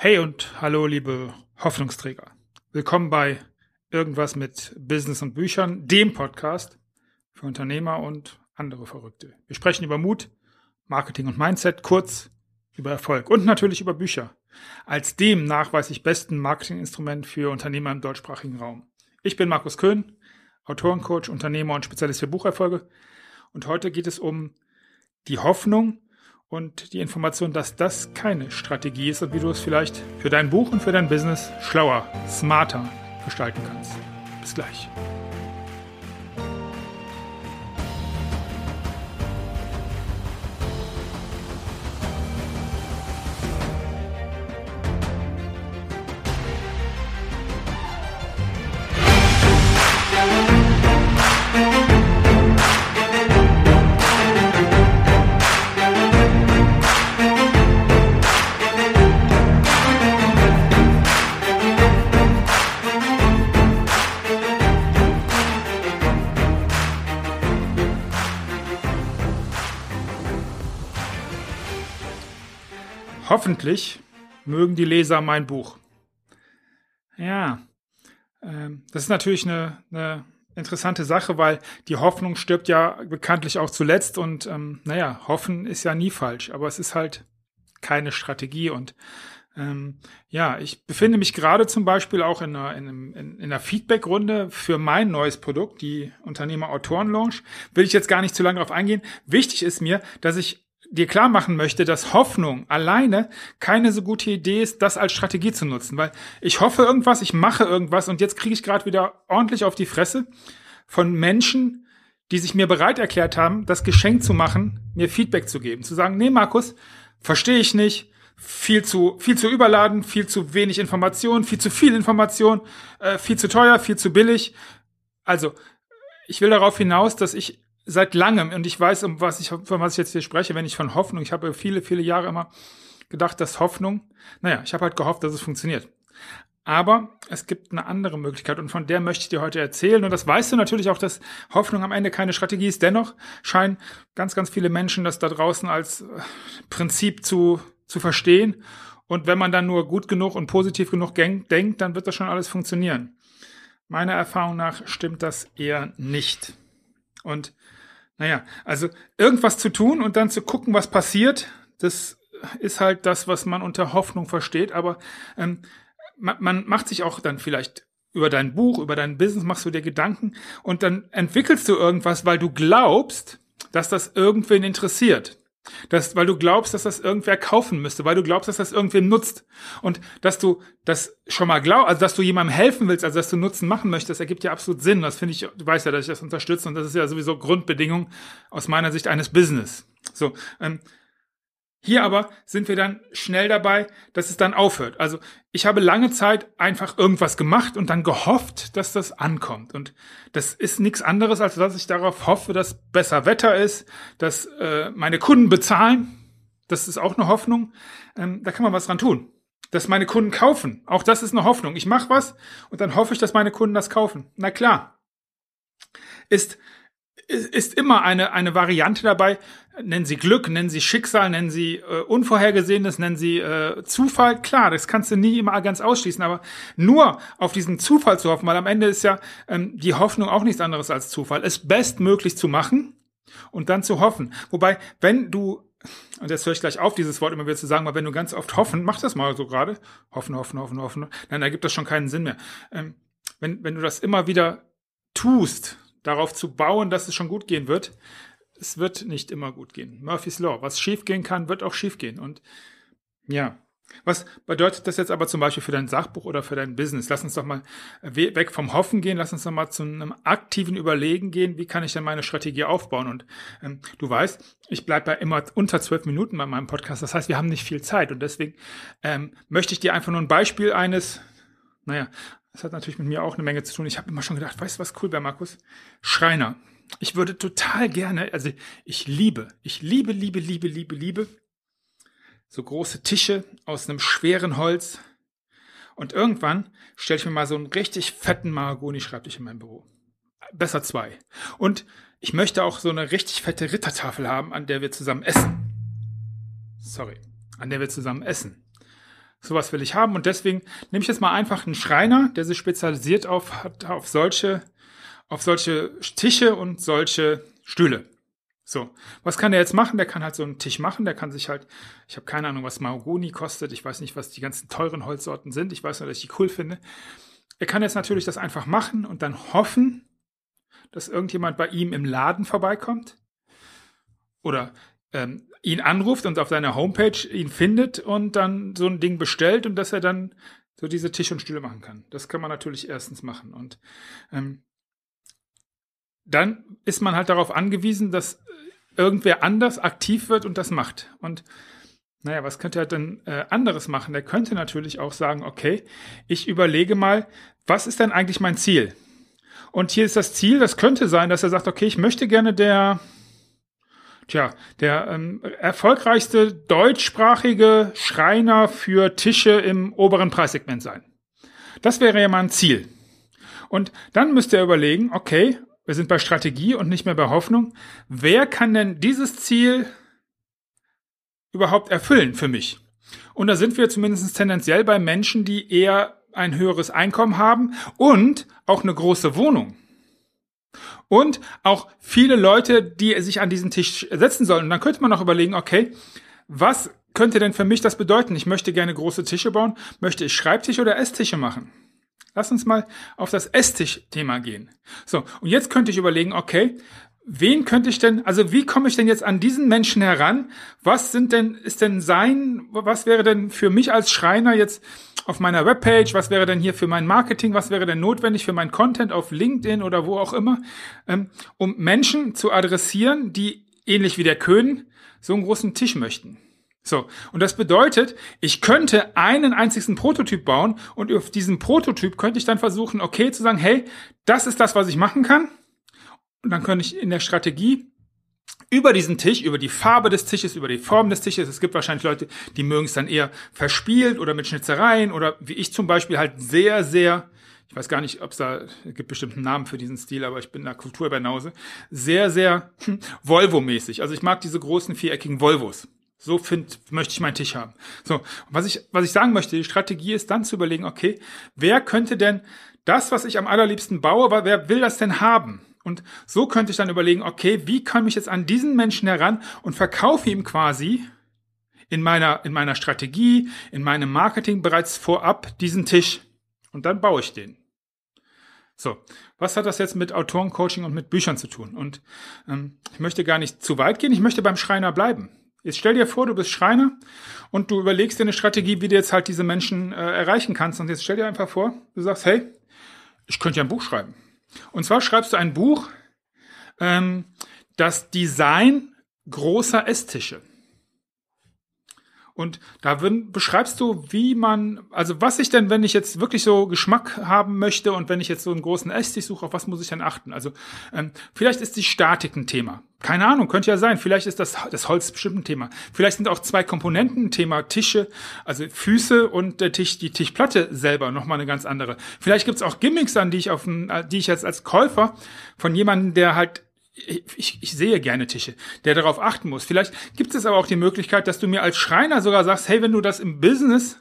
Hey und hallo, liebe Hoffnungsträger. Willkommen bei Irgendwas mit Business und Büchern, dem Podcast für Unternehmer und andere Verrückte. Wir sprechen über Mut, Marketing und Mindset, kurz über Erfolg und natürlich über Bücher. Als dem nachweislich besten Marketinginstrument für Unternehmer im deutschsprachigen Raum. Ich bin Markus Köhn, Autorencoach, Unternehmer und Spezialist für Bucherfolge. Und heute geht es um die Hoffnung, und die Information, dass das keine Strategie ist und wie du es vielleicht für dein Buch und für dein Business schlauer, smarter gestalten kannst. Bis gleich. Hoffentlich mögen die Leser mein Buch. Ja, ähm, das ist natürlich eine, eine interessante Sache, weil die Hoffnung stirbt ja bekanntlich auch zuletzt und ähm, naja, hoffen ist ja nie falsch, aber es ist halt keine Strategie und ähm, ja, ich befinde mich gerade zum Beispiel auch in einer, in, einem, in, in einer Feedback-Runde für mein neues Produkt, die Unternehmer-Autoren-Launch. Will ich jetzt gar nicht zu lange darauf eingehen. Wichtig ist mir, dass ich dir klar machen möchte, dass Hoffnung alleine keine so gute Idee ist, das als Strategie zu nutzen, weil ich hoffe irgendwas, ich mache irgendwas und jetzt kriege ich gerade wieder ordentlich auf die Fresse von Menschen, die sich mir bereit erklärt haben, das Geschenk zu machen, mir Feedback zu geben, zu sagen, nee, Markus, verstehe ich nicht, viel zu viel zu überladen, viel zu wenig Information, viel zu viel Information, äh, viel zu teuer, viel zu billig. Also ich will darauf hinaus, dass ich seit langem, und ich weiß, um was ich, von was ich jetzt hier spreche, wenn ich von Hoffnung, ich habe viele, viele Jahre immer gedacht, dass Hoffnung, naja, ich habe halt gehofft, dass es funktioniert. Aber es gibt eine andere Möglichkeit und von der möchte ich dir heute erzählen. Und das weißt du natürlich auch, dass Hoffnung am Ende keine Strategie ist. Dennoch scheinen ganz, ganz viele Menschen das da draußen als äh, Prinzip zu, zu verstehen. Und wenn man dann nur gut genug und positiv genug denkt, dann wird das schon alles funktionieren. Meiner Erfahrung nach stimmt das eher nicht. Und naja, also irgendwas zu tun und dann zu gucken, was passiert, das ist halt das, was man unter Hoffnung versteht. Aber ähm, man, man macht sich auch dann vielleicht über dein Buch, über dein Business, machst du dir Gedanken und dann entwickelst du irgendwas, weil du glaubst, dass das irgendwen interessiert. Das, weil du glaubst, dass das irgendwer kaufen müsste, weil du glaubst, dass das irgendwem nutzt. Und dass du das schon mal glaubst, also dass du jemandem helfen willst, also dass du Nutzen machen möchtest, ergibt ja absolut Sinn. Das finde ich, du weißt ja, dass ich das unterstütze und das ist ja sowieso Grundbedingung aus meiner Sicht eines Business. So, ähm, hier aber sind wir dann schnell dabei, dass es dann aufhört. Also ich habe lange Zeit einfach irgendwas gemacht und dann gehofft, dass das ankommt. Und das ist nichts anderes, als dass ich darauf hoffe, dass besser Wetter ist, dass äh, meine Kunden bezahlen. Das ist auch eine Hoffnung. Ähm, da kann man was dran tun. Dass meine Kunden kaufen. Auch das ist eine Hoffnung. Ich mache was und dann hoffe ich, dass meine Kunden das kaufen. Na klar. Ist ist immer eine, eine Variante dabei. Nennen Sie Glück, nennen Sie Schicksal, nennen Sie äh, Unvorhergesehenes, nennen Sie äh, Zufall. Klar, das kannst du nie immer ganz ausschließen, aber nur auf diesen Zufall zu hoffen, weil am Ende ist ja ähm, die Hoffnung auch nichts anderes als Zufall, es bestmöglich zu machen und dann zu hoffen. Wobei, wenn du und jetzt höre ich gleich auf, dieses Wort immer wieder zu sagen, weil wenn du ganz oft hoffen, mach das mal so gerade. Hoffen, hoffen, hoffen, hoffen. Nein, da gibt das schon keinen Sinn mehr. Ähm, wenn, wenn du das immer wieder tust, darauf zu bauen, dass es schon gut gehen wird. Es wird nicht immer gut gehen. Murphy's Law. Was schief gehen kann, wird auch schief gehen. Und ja, was bedeutet das jetzt aber zum Beispiel für dein Sachbuch oder für dein Business? Lass uns doch mal weg vom Hoffen gehen, lass uns doch mal zu einem aktiven Überlegen gehen, wie kann ich denn meine Strategie aufbauen? Und ähm, du weißt, ich bleibe bei immer unter zwölf Minuten bei meinem Podcast. Das heißt, wir haben nicht viel Zeit und deswegen ähm, möchte ich dir einfach nur ein Beispiel eines, naja, das hat natürlich mit mir auch eine Menge zu tun. Ich habe immer schon gedacht, weißt du, was cool wäre, Markus? Schreiner. Ich würde total gerne, also ich liebe, ich liebe, liebe, liebe, liebe, liebe so große Tische aus einem schweren Holz. Und irgendwann stelle ich mir mal so einen richtig fetten Mahagoni-Schreibtisch in meinem Büro. Besser zwei. Und ich möchte auch so eine richtig fette Rittertafel haben, an der wir zusammen essen. Sorry. An der wir zusammen essen. Sowas will ich haben und deswegen nehme ich jetzt mal einfach einen Schreiner, der sich spezialisiert auf, hat, auf solche, auf solche Tische und solche Stühle. So, was kann der jetzt machen? Der kann halt so einen Tisch machen, der kann sich halt, ich habe keine Ahnung, was Mahogoni kostet, ich weiß nicht, was die ganzen teuren Holzsorten sind, ich weiß nur, dass ich die cool finde. Er kann jetzt natürlich das einfach machen und dann hoffen, dass irgendjemand bei ihm im Laden vorbeikommt oder ähm, ihn anruft und auf seiner Homepage ihn findet und dann so ein Ding bestellt und dass er dann so diese Tisch und Stühle machen kann. Das kann man natürlich erstens machen und ähm, dann ist man halt darauf angewiesen, dass irgendwer anders aktiv wird und das macht. Und naja, was könnte er denn äh, anderes machen? Er könnte natürlich auch sagen, okay, ich überlege mal, was ist denn eigentlich mein Ziel? Und hier ist das Ziel, das könnte sein, dass er sagt, okay, ich möchte gerne der, tja, der ähm, erfolgreichste deutschsprachige Schreiner für Tische im oberen Preissegment sein. Das wäre ja mal ein Ziel. Und dann müsste er überlegen, okay, wir sind bei Strategie und nicht mehr bei Hoffnung. Wer kann denn dieses Ziel überhaupt erfüllen für mich? Und da sind wir zumindest tendenziell bei Menschen, die eher ein höheres Einkommen haben und auch eine große Wohnung. Und auch viele Leute, die sich an diesen Tisch setzen sollen. Und dann könnte man auch überlegen, okay, was könnte denn für mich das bedeuten? Ich möchte gerne große Tische bauen. Möchte ich Schreibtische oder Esstische machen? Lass uns mal auf das Esstisch-Thema gehen. So, und jetzt könnte ich überlegen, okay, wen könnte ich denn, also wie komme ich denn jetzt an diesen Menschen heran? Was sind denn, ist denn sein, was wäre denn für mich als Schreiner jetzt auf meiner Webpage, was wäre denn hier für mein Marketing, was wäre denn notwendig für mein Content auf LinkedIn oder wo auch immer, ähm, um Menschen zu adressieren, die ähnlich wie der König so einen großen Tisch möchten. So, und das bedeutet, ich könnte einen einzigen Prototyp bauen und auf diesem Prototyp könnte ich dann versuchen, okay, zu sagen, hey, das ist das, was ich machen kann. Und dann könnte ich in der Strategie über diesen Tisch, über die Farbe des Tisches, über die Form des Tisches. Es gibt wahrscheinlich Leute, die mögen es dann eher verspielt oder mit Schnitzereien oder wie ich zum Beispiel halt sehr, sehr, ich weiß gar nicht, ob es da gibt bestimmt einen Namen für diesen Stil, aber ich bin da Kulturbanause, sehr, sehr hm, Volvo-mäßig. Also ich mag diese großen viereckigen Volvos. So find, möchte ich meinen Tisch haben. So, was ich, was ich sagen möchte, die Strategie ist dann zu überlegen, okay, wer könnte denn das, was ich am allerliebsten baue, wer will das denn haben? Und so könnte ich dann überlegen, okay, wie komme ich jetzt an diesen Menschen heran und verkaufe ihm quasi in meiner, in meiner Strategie, in meinem Marketing bereits vorab diesen Tisch. Und dann baue ich den. So, was hat das jetzt mit Autorencoaching und mit Büchern zu tun? Und ähm, ich möchte gar nicht zu weit gehen, ich möchte beim Schreiner bleiben. Jetzt stell dir vor, du bist Schreiner und du überlegst dir eine Strategie, wie du jetzt halt diese Menschen äh, erreichen kannst. Und jetzt stell dir einfach vor, du sagst, hey, ich könnte ja ein Buch schreiben. Und zwar schreibst du ein Buch, ähm, das Design großer Esstische. Und da beschreibst du, wie man, also was ich denn, wenn ich jetzt wirklich so Geschmack haben möchte und wenn ich jetzt so einen großen Esstisch suche, auf was muss ich denn achten? Also ähm, vielleicht ist die Statik ein Thema. Keine Ahnung, könnte ja sein. Vielleicht ist das, das Holz bestimmt ein Thema. Vielleicht sind auch zwei Komponenten ein Thema. Tische, also Füße und der Tisch, die Tischplatte selber nochmal eine ganz andere. Vielleicht gibt's auch Gimmicks an, die ich auf, die ich jetzt als Käufer von jemandem, der halt ich, ich sehe gerne Tische, der darauf achten muss. Vielleicht gibt es aber auch die Möglichkeit, dass du mir als Schreiner sogar sagst, hey, wenn du das im Business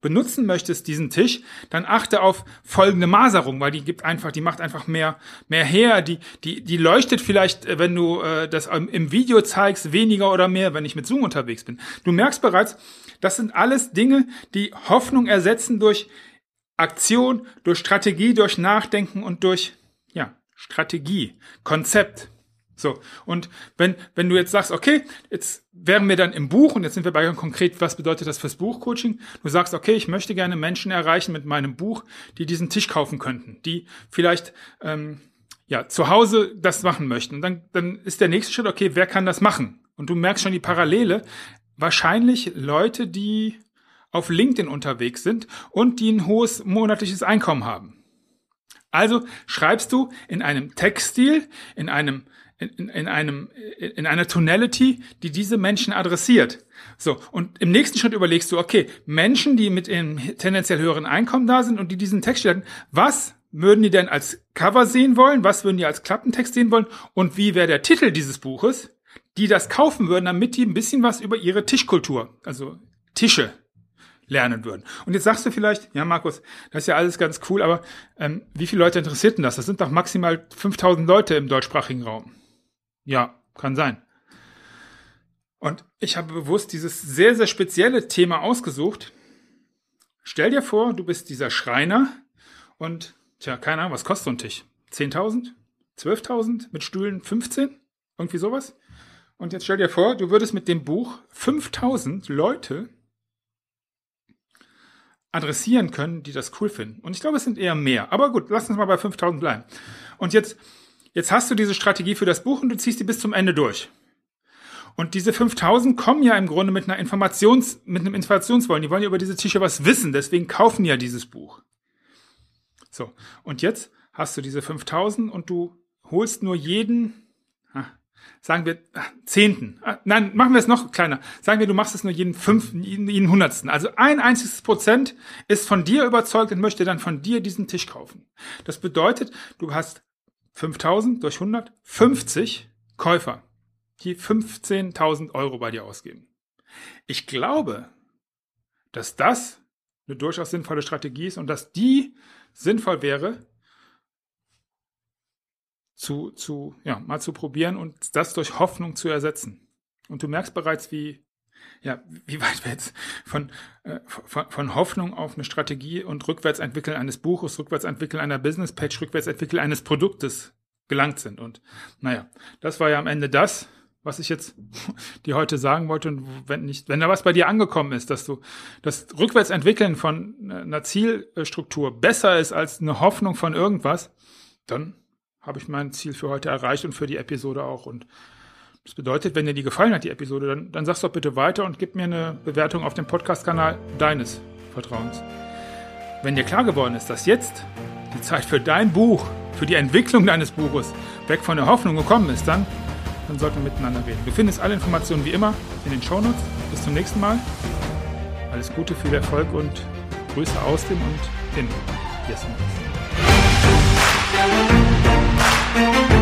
benutzen möchtest, diesen Tisch, dann achte auf folgende Maserung, weil die gibt einfach, die macht einfach mehr, mehr her, die, die, die leuchtet vielleicht, äh, wenn du äh, das im Video zeigst, weniger oder mehr, wenn ich mit Zoom unterwegs bin. Du merkst bereits, das sind alles Dinge, die Hoffnung ersetzen durch Aktion, durch Strategie, durch Nachdenken und durch, ja, Strategie, Konzept. So, und wenn, wenn du jetzt sagst, okay, jetzt wären wir dann im Buch, und jetzt sind wir bei konkret, was bedeutet das fürs Buchcoaching? Du sagst, okay, ich möchte gerne Menschen erreichen mit meinem Buch, die diesen Tisch kaufen könnten, die vielleicht ähm, ja zu Hause das machen möchten. Und dann, dann ist der nächste Schritt, okay, wer kann das machen? Und du merkst schon die Parallele. Wahrscheinlich Leute, die auf LinkedIn unterwegs sind und die ein hohes monatliches Einkommen haben. Also schreibst du in einem Textstil, in einem in, in, einem, in einer Tonality, die diese Menschen adressiert. So, und im nächsten Schritt überlegst du, okay, Menschen, die mit einem tendenziell höheren Einkommen da sind und die diesen Text stellen, was würden die denn als Cover sehen wollen? Was würden die als Klappentext sehen wollen? Und wie wäre der Titel dieses Buches, die das kaufen würden, damit die ein bisschen was über ihre Tischkultur, also Tische, lernen würden. Und jetzt sagst du vielleicht, ja Markus, das ist ja alles ganz cool, aber ähm, wie viele Leute interessiert denn das? Das sind doch maximal 5000 Leute im deutschsprachigen Raum. Ja, kann sein. Und ich habe bewusst dieses sehr, sehr spezielle Thema ausgesucht. Stell dir vor, du bist dieser Schreiner und, tja, keine Ahnung, was kostet so ein Tisch? 10.000? 12.000? Mit Stühlen 15? Irgendwie sowas? Und jetzt stell dir vor, du würdest mit dem Buch 5000 Leute adressieren können, die das cool finden. Und ich glaube, es sind eher mehr. Aber gut, lass uns mal bei 5000 bleiben. Und jetzt, jetzt hast du diese Strategie für das Buch und du ziehst die bis zum Ende durch. Und diese 5000 kommen ja im Grunde mit einer Informations, mit einem Informationswollen. Die wollen ja über diese Tische was wissen. Deswegen kaufen ja dieses Buch. So. Und jetzt hast du diese 5000 und du holst nur jeden sagen wir ah, Zehnten. Ah, nein, machen wir es noch kleiner. Sagen wir, du machst es nur jeden fünften, jeden Hundertsten. Also ein einziges Prozent ist von dir überzeugt und möchte dann von dir diesen Tisch kaufen. Das bedeutet, du hast 5000 durch 100, 50 Käufer, die 15.000 Euro bei dir ausgeben. Ich glaube, dass das eine durchaus sinnvolle Strategie ist und dass die sinnvoll wäre, zu, zu, ja, mal zu probieren und das durch Hoffnung zu ersetzen. Und du merkst bereits, wie, ja, wie weit wir jetzt von, äh, von, von Hoffnung auf eine Strategie und Rückwärtsentwickeln eines Buches, Rückwärtsentwickeln einer Business-Page, Rückwärtsentwickeln eines Produktes gelangt sind. Und naja, das war ja am Ende das, was ich jetzt dir heute sagen wollte. Und wenn nicht, wenn da was bei dir angekommen ist, dass du das Rückwärtsentwickeln von einer Zielstruktur besser ist als eine Hoffnung von irgendwas, dann habe ich mein Ziel für heute erreicht und für die Episode auch. Und das bedeutet, wenn dir die gefallen hat, die Episode, dann, dann sag's doch bitte weiter und gib mir eine Bewertung auf dem Podcast-Kanal deines Vertrauens. Wenn dir klar geworden ist, dass jetzt die Zeit für dein Buch, für die Entwicklung deines Buches weg von der Hoffnung gekommen ist, dann, dann sollten wir miteinander reden. Du findest alle Informationen wie immer in den Shownotes. Bis zum nächsten Mal. Alles Gute, viel Erfolg und Grüße aus dem und in Yes Thank you.